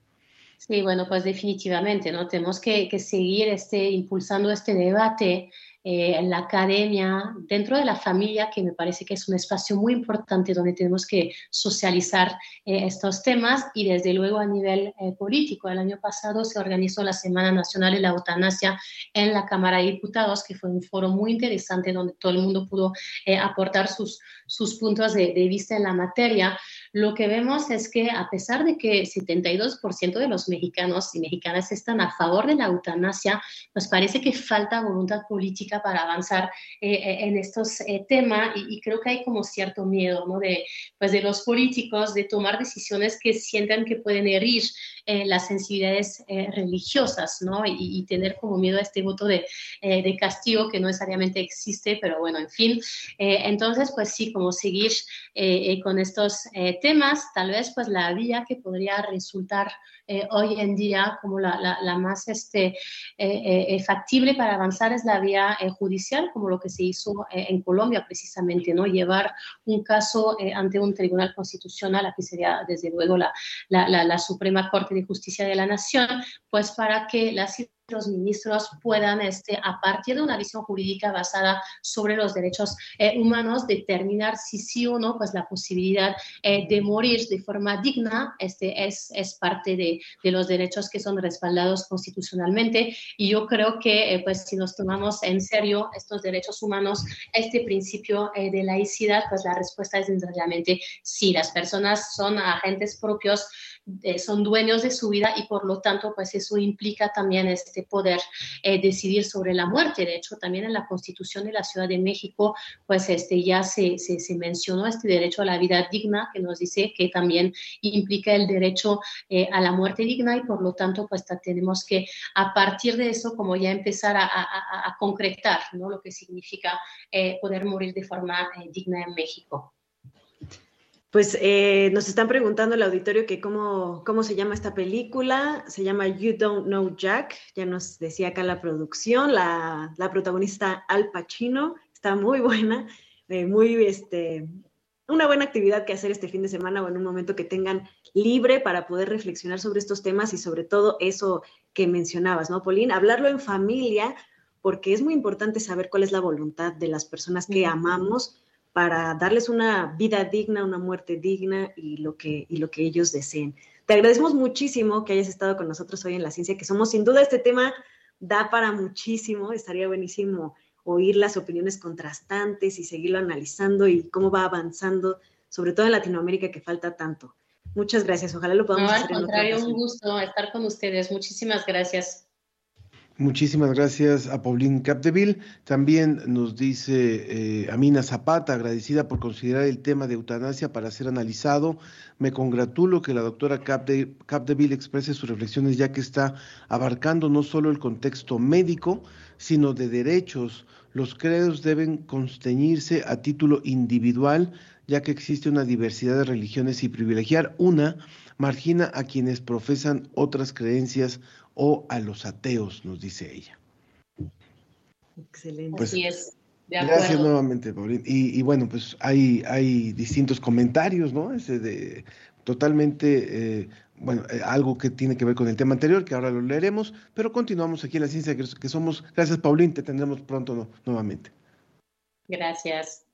Sí, bueno, pues definitivamente, ¿no? Tenemos que, seguir este, impulsando este debate eh, en la academia, dentro de la familia, que me parece que es un espacio muy importante donde tenemos que socializar eh, estos temas y desde luego a nivel eh, político. El año pasado se organizó la Semana Nacional de la Eutanasia en la Cámara de Diputados, que fue un foro muy interesante donde todo el mundo pudo aportar sus, puntos de vista en la materia lo que vemos es que a pesar de que 72% de los mexicanos y mexicanas están a favor de la eutanasia, nos parece que falta voluntad política para avanzar eh, en estos eh, temas y, y, creo que hay como cierto miedo ¿no? de, pues de los políticos de tomar decisiones que sientan que pueden herir eh, las sensibilidades eh, religiosas, ¿no? Y, y, tener como miedo a este voto de, eh, de, castigo que no necesariamente existe, pero bueno, en fin. entonces, pues sí, como seguir con estos temas, tal vez pues la vía que podría resultar hoy en día como la, la, la más este, factible para avanzar es la vía judicial, como lo que se hizo en Colombia precisamente, ¿no? Llevar un caso ante un tribunal constitucional, aquí sería desde luego la, la Suprema Corte de Justicia de la Nación, pues para que las los ministros puedan, este, a partir de una visión jurídica basada sobre los derechos eh, humanos, determinar si sí o no, pues la posibilidad eh, de morir de forma digna este, es, es parte de, de, los derechos que son respaldados constitucionalmente. Y yo creo que, eh, pues si nos tomamos en serio estos derechos humanos, este principio de laicidad, pues la respuesta es sencillamente sí, las personas son agentes propios eh, son dueños de su vida y por lo tanto, pues eso implica también este poder eh, decidir sobre la muerte. De hecho, también en la Constitución de la Ciudad de México, pues este ya se, se, mencionó este derecho a la vida digna, que nos dice que también implica el derecho eh, a la muerte digna y por lo tanto, pues tenemos que a partir de eso, como ya empezar a, a, concretar, ¿no? Lo que significa eh, poder morir de forma digna en México. Pues eh, nos están preguntando el auditorio que cómo, cómo se llama esta película. Se llama You Don't Know Jack. Ya nos decía acá la producción. La, la protagonista Al Pacino. Está muy buena. eh, muy, este, una buena actividad que hacer este fin de semana o en un momento que tengan libre para poder reflexionar sobre estos temas y sobre todo eso que mencionabas, ¿no, Pauline? Hablarlo en familia, porque es muy importante saber cuál es la voluntad de las personas que amamos para darles una vida digna, una muerte digna y lo que, y lo que ellos deseen. Te agradecemos muchísimo que hayas estado con nosotros hoy en La Ciencia que Somos. Sin duda este tema da para muchísimo, estaría buenísimo oír las opiniones contrastantes y seguirlo analizando y cómo va avanzando, sobre todo en Latinoamérica que falta tanto. Muchas gracias, ojalá lo podamos No, al hacer en otra contrario, un gusto estar con ustedes. Muchísimas gracias. Muchísimas gracias a Pauline Capdeville. También nos dice eh, Amina Zapata, agradecida por considerar el tema de eutanasia para ser analizado. Me congratulo que la doctora Capde- Capdeville exprese sus reflexiones ya que está abarcando no solo el contexto médico, sino de derechos. Los credos deben consteñirse a título individual, ya que existe una diversidad de religiones y privilegiar una margina a quienes profesan otras creencias o a los ateos, nos dice ella. Excelente. Pues, Así es, de Gracias nuevamente, Paulín. Y, y bueno, pues hay, hay distintos comentarios, ¿no? Ese de totalmente, eh, bueno, eh, algo que tiene que ver con el tema anterior, que ahora lo leeremos, pero continuamos aquí en la ciencia que, que somos. Gracias, Paulín, te tendremos pronto no- nuevamente. Gracias.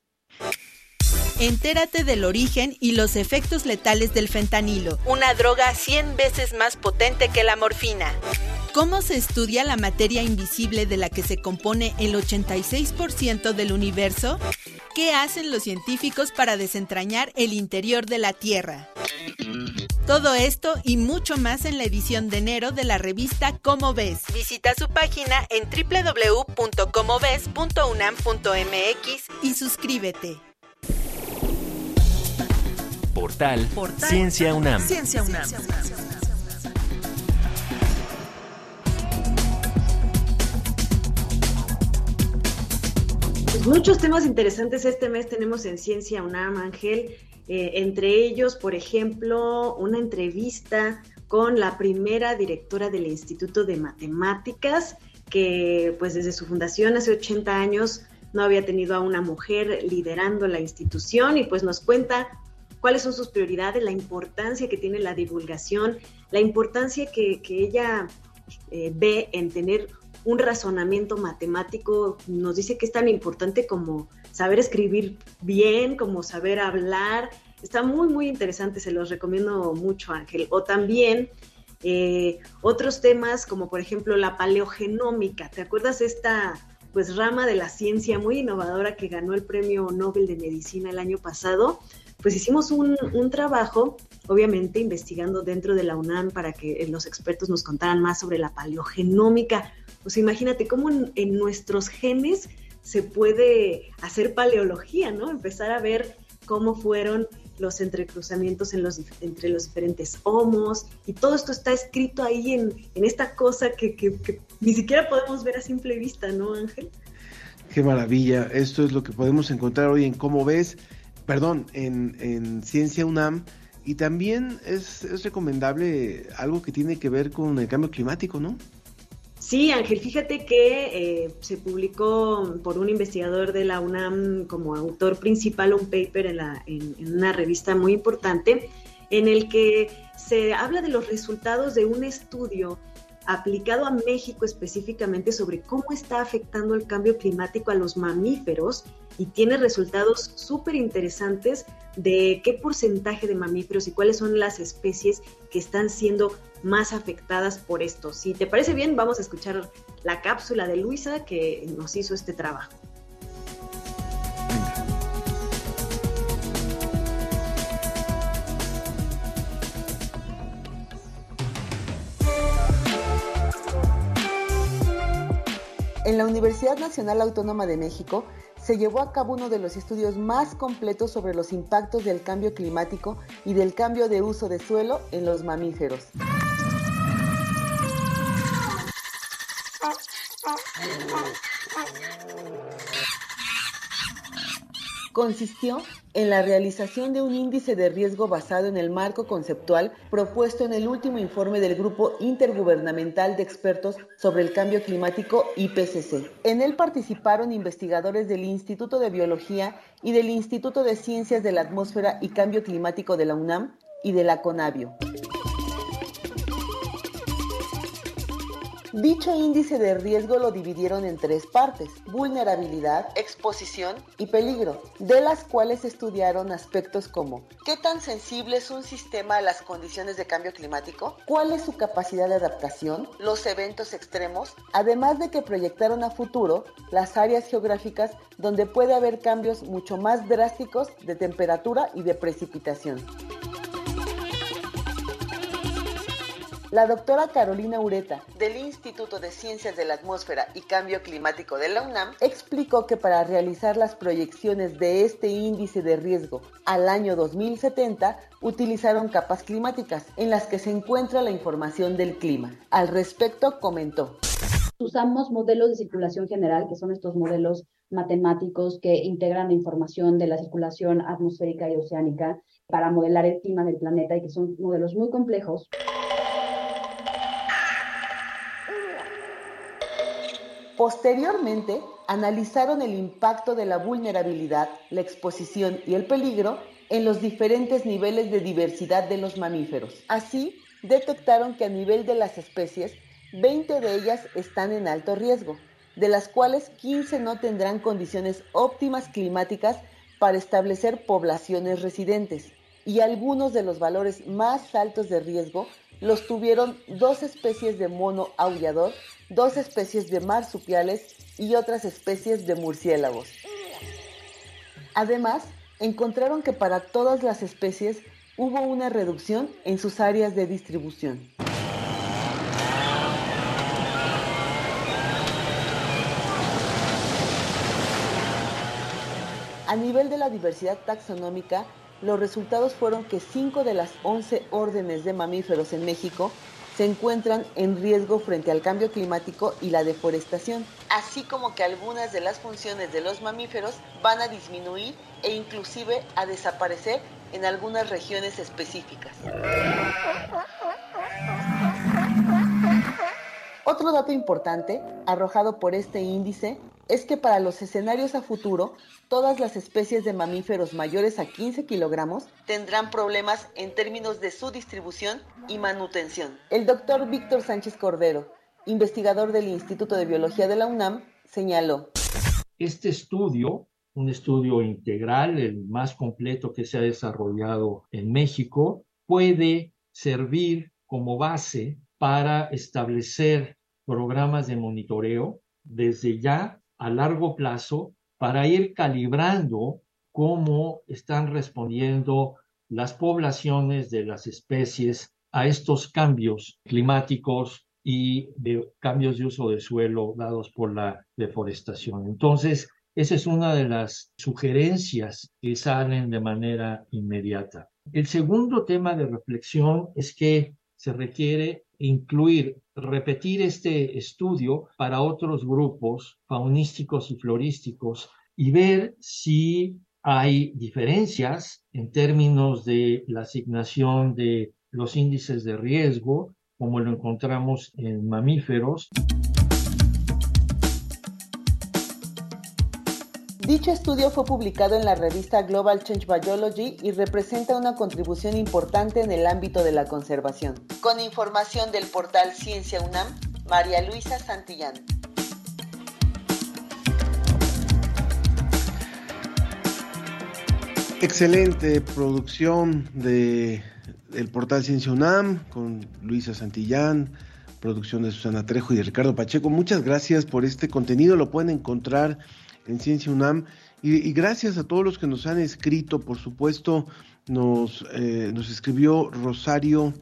Entérate del origen y los efectos letales del fentanilo, una droga 100 veces más potente que la morfina. ¿Cómo se estudia la materia invisible de la que se compone el 86% del universo? ¿Qué hacen los científicos para desentrañar el interior de la Tierra? Todo esto y mucho más en la edición de enero de la revista Cómo Ves. Visita su página en www.comoves.unam.mx y suscríbete. Portal, Portal Ciencia UNAM. Ciencia UNAM. Pues muchos temas interesantes este mes tenemos en Ciencia UNAM, Ángel. Eh, entre ellos, por ejemplo, una entrevista con la primera directora del Instituto de Matemáticas, que pues desde su fundación hace 80 años no había tenido a una mujer liderando la institución y pues nos cuenta cuáles son sus prioridades, la importancia que tiene la divulgación, la importancia que, ella eh, ve en tener un razonamiento matemático, nos dice que es tan importante como saber escribir bien, como saber hablar. Está muy, muy interesante, se los recomiendo mucho, Ángel. O también eh, otros temas como por ejemplo la paleogenómica. ¿Te acuerdas esta pues rama de la ciencia muy innovadora que ganó el premio Nobel de Medicina el año pasado? Pues hicimos un, un trabajo, obviamente investigando dentro de la UNAM para que eh, los expertos nos contaran más sobre la paleogenómica. Pues imagínate cómo en, en nuestros genes se puede hacer paleología, ¿no? Empezar a ver cómo fueron los entrecruzamientos entre los diferentes homos, y todo esto está escrito ahí en, en esta cosa que, que- que ni siquiera podemos ver a simple vista, ¿no, Ángel? Qué maravilla. Esto es lo que podemos encontrar hoy en Cómo ves, perdón, en, en Ciencia UNAM. Y también es, recomendable algo que tiene que ver con el cambio climático, ¿no? Sí, Ángel, fíjate que eh, se publicó por un investigador de la UNAM como autor principal un paper en, la, en, en una revista muy importante en el que se habla de los resultados de un estudio aplicado a México específicamente sobre cómo está afectando el cambio climático a los mamíferos y tiene resultados súper interesantes de qué porcentaje de mamíferos y cuáles son las especies que están siendo más afectadas por esto. Si te parece bien, vamos a escuchar la cápsula de Luisa que nos hizo este trabajo. En la Universidad Nacional Autónoma de México se llevó a cabo uno de los estudios más completos sobre los impactos del cambio climático y del cambio de uso de suelo en los mamíferos. Consistió en la realización de un índice de riesgo basado en el marco conceptual propuesto en el último informe del Grupo Intergubernamental de Expertos sobre el Cambio Climático IPCC. En él participaron investigadores del Instituto de Biología y del Instituto de Ciencias de la Atmósfera y Cambio Climático de la UNAM y de la CONABIO. Dicho índice de riesgo lo dividieron en tres partes, vulnerabilidad, exposición y peligro, de las cuales estudiaron aspectos como ¿qué tan sensible es un sistema a las condiciones de cambio climático? ¿Cuál es su capacidad de adaptación? ¿Los eventos extremos? Además de que proyectaron a futuro las áreas geográficas donde puede haber cambios mucho más drásticos de temperatura y de precipitación. La doctora Carolina Ureta, del Instituto de Ciencias de la Atmósfera y Cambio Climático de la UNAM, explicó que para realizar las proyecciones de este índice de riesgo al año 2070, utilizaron capas climáticas en las que se encuentra la información del clima. Al respecto, comentó. Usamos modelos de circulación general, que son estos modelos matemáticos que integran la información de la circulación atmosférica y oceánica para modelar el clima del planeta y que son modelos muy complejos. Posteriormente, analizaron el impacto de la vulnerabilidad, la exposición y el peligro en los diferentes niveles de diversidad de los mamíferos. Así, detectaron que a nivel de las especies, 20 de ellas están en alto riesgo, de las cuales 15 no tendrán condiciones óptimas climáticas para establecer poblaciones residentes. Y algunos de los valores más altos de riesgo los tuvieron dos especies de mono aullador dos especies de marsupiales y otras especies de murciélagos. Además, encontraron que para todas las especies hubo una reducción en sus áreas de distribución. A nivel de la diversidad taxonómica, los resultados fueron que 5 de las 11 órdenes de mamíferos en México se encuentran en riesgo frente al cambio climático y la deforestación, así como que algunas de las funciones de los mamíferos van a disminuir e inclusive a desaparecer en algunas regiones específicas. Otro dato importante arrojado por este índice es que para los escenarios a futuro, todas las especies de mamíferos mayores a 15 kilogramos tendrán problemas en términos de su distribución y manutención. El doctor Víctor Sánchez Cordero, investigador del Instituto de Biología de la UNAM, señaló. Este estudio, un estudio integral, el más completo que se ha desarrollado en México, puede servir como base para establecer programas de monitoreo desde ya a largo plazo para ir calibrando cómo están respondiendo las poblaciones de las especies a estos cambios climáticos y de cambios de uso de suelo dados por la deforestación. Entonces, esa es una de las sugerencias que salen de manera inmediata. El segundo tema de reflexión es que se requiere incluir, repetir este estudio para otros grupos faunísticos y florísticos y ver si hay diferencias en términos de la asignación de los índices de riesgo, como lo encontramos en mamíferos. Dicho estudio fue publicado en la revista Global Change Biology y representa una contribución importante en el ámbito de la conservación. Con información del portal Ciencia UNAM, María Luisa Santillán. Excelente producción de el portal Ciencia UNAM con Luisa Santillán, producción de Susana Trejo y de Ricardo Pacheco. Muchas gracias por este contenido, lo pueden encontrar en Ciencia UNAM. Y, gracias a todos los que nos han escrito, por supuesto, nos, eh, nos escribió Rosario,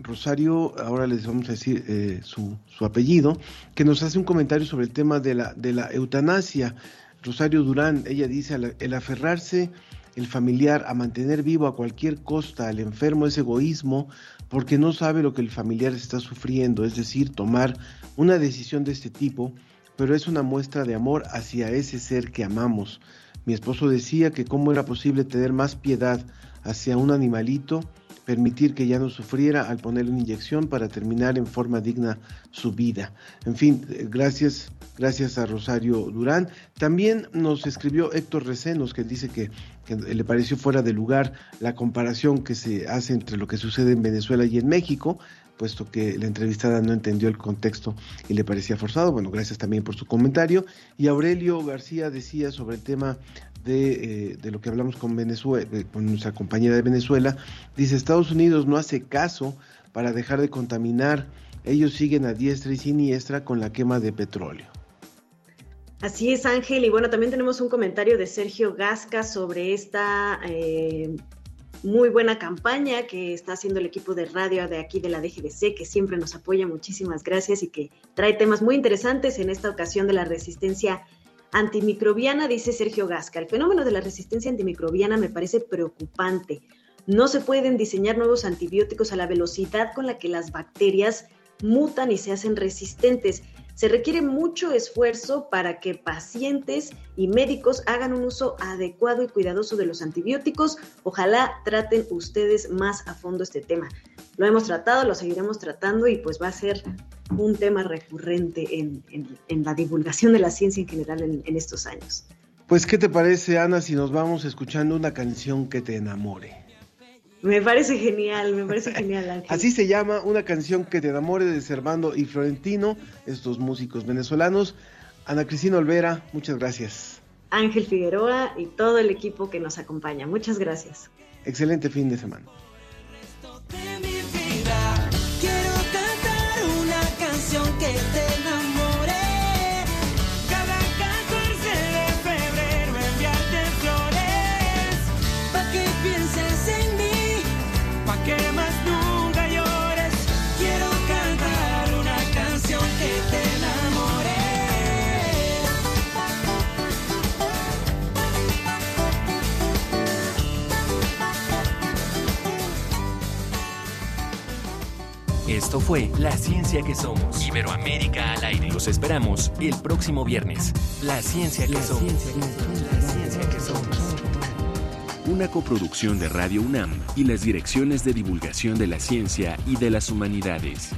Rosario, ahora les vamos a decir eh, su, su, apellido, que nos hace un comentario sobre el tema de la, de la eutanasia. Rosario Durán, ella dice, el aferrarse el familiar a mantener vivo a cualquier costa al enfermo es egoísmo porque no sabe lo que el familiar está sufriendo, es decir, tomar una decisión de este tipo pero es una muestra de amor hacia ese ser que amamos. Mi esposo decía que cómo era posible tener más piedad hacia un animalito, permitir que ya no sufriera al ponerle una inyección para terminar en forma digna su vida. En fin, eh, gracias, gracias a Rosario Durán. También nos escribió Héctor Recenos, que dice que, que le pareció fuera de lugar la comparación que se hace entre lo que sucede en Venezuela y en México puesto que la entrevistada no entendió el contexto y le parecía forzado. Bueno, gracias también por su comentario. Y Aurelio García decía sobre el tema de, eh, de lo que hablamos con Venezuela, con nuestra compañera de Venezuela, dice Estados Unidos no hace caso para dejar de contaminar, ellos siguen a diestra y siniestra con la quema de petróleo. Así es, Ángel. Y bueno, también tenemos un comentario de Sergio Gasca sobre esta eh, muy buena campaña que está haciendo el equipo de radio de aquí de la DGDC, que siempre nos apoya. Muchísimas gracias y que trae temas muy interesantes en esta ocasión de la resistencia antimicrobiana, dice Sergio Gasca. El fenómeno de la resistencia antimicrobiana me parece preocupante. No se pueden diseñar nuevos antibióticos a la velocidad con la que las bacterias mutan y se hacen resistentes. Se requiere mucho esfuerzo para que pacientes y médicos hagan un uso adecuado y cuidadoso de los antibióticos. Ojalá traten ustedes más a fondo este tema. Lo hemos tratado, lo seguiremos tratando y pues va a ser un tema recurrente en, en- la divulgación de la ciencia en general en, en estos años. Pues, ¿qué te parece, Ana, si nos vamos escuchando una canción que te enamore? Me parece genial, me parece genial, Ángel. Así se llama una canción que te enamore de Servando y Florentino, estos músicos venezolanos. Ana Cristina Olvera, muchas gracias. Ángel Figueroa y todo el equipo que nos acompaña. Muchas gracias. Excelente fin de semana. Esto fue La Ciencia que Somos. Iberoamérica al aire. Los esperamos el próximo viernes. La Ciencia que Somos. La Ciencia que Somos. Una coproducción de Radio UNAM y las direcciones de divulgación de la ciencia y de las humanidades.